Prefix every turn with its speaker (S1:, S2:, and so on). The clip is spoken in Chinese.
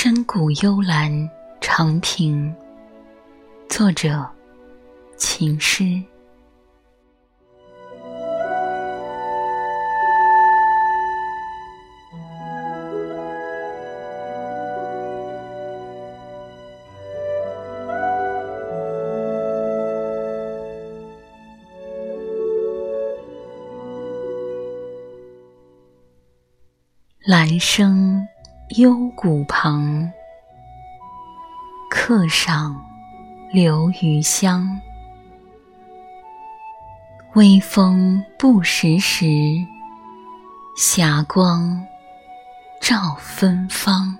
S1: 深谷幽兰长亭，作者：秦诗。兰生幽谷旁，客上留余香。微风不时时，霞光照芬芳。